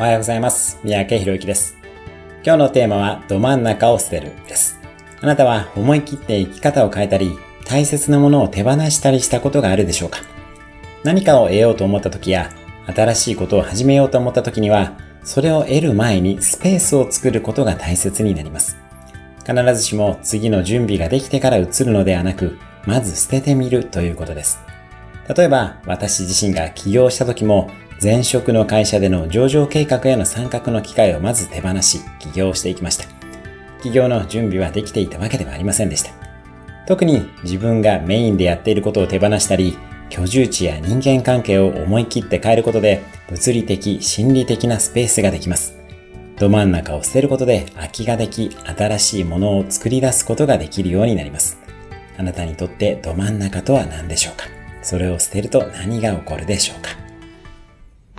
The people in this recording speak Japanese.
おはようございます。三宅博之です。今日のテーマは、ど真ん中を捨てるです。あなたは思い切って生き方を変えたり、大切なものを手放したりしたことがあるでしょうか何かを得ようと思った時や、新しいことを始めようと思った時には、それを得る前にスペースを作ることが大切になります。必ずしも次の準備ができてから移るのではなく、まず捨ててみるということです。例えば、私自身が起業した時も、前職の会社での上場計画への参画の機会をまず手放し、起業していきました。起業の準備はできていたわけではありませんでした。特に自分がメインでやっていることを手放したり、居住地や人間関係を思い切って変えることで、物理的、心理的なスペースができます。ど真ん中を捨てることで空きができ、新しいものを作り出すことができるようになります。あなたにとってど真ん中とは何でしょうか？それを捨てると何が起こるでしょうか？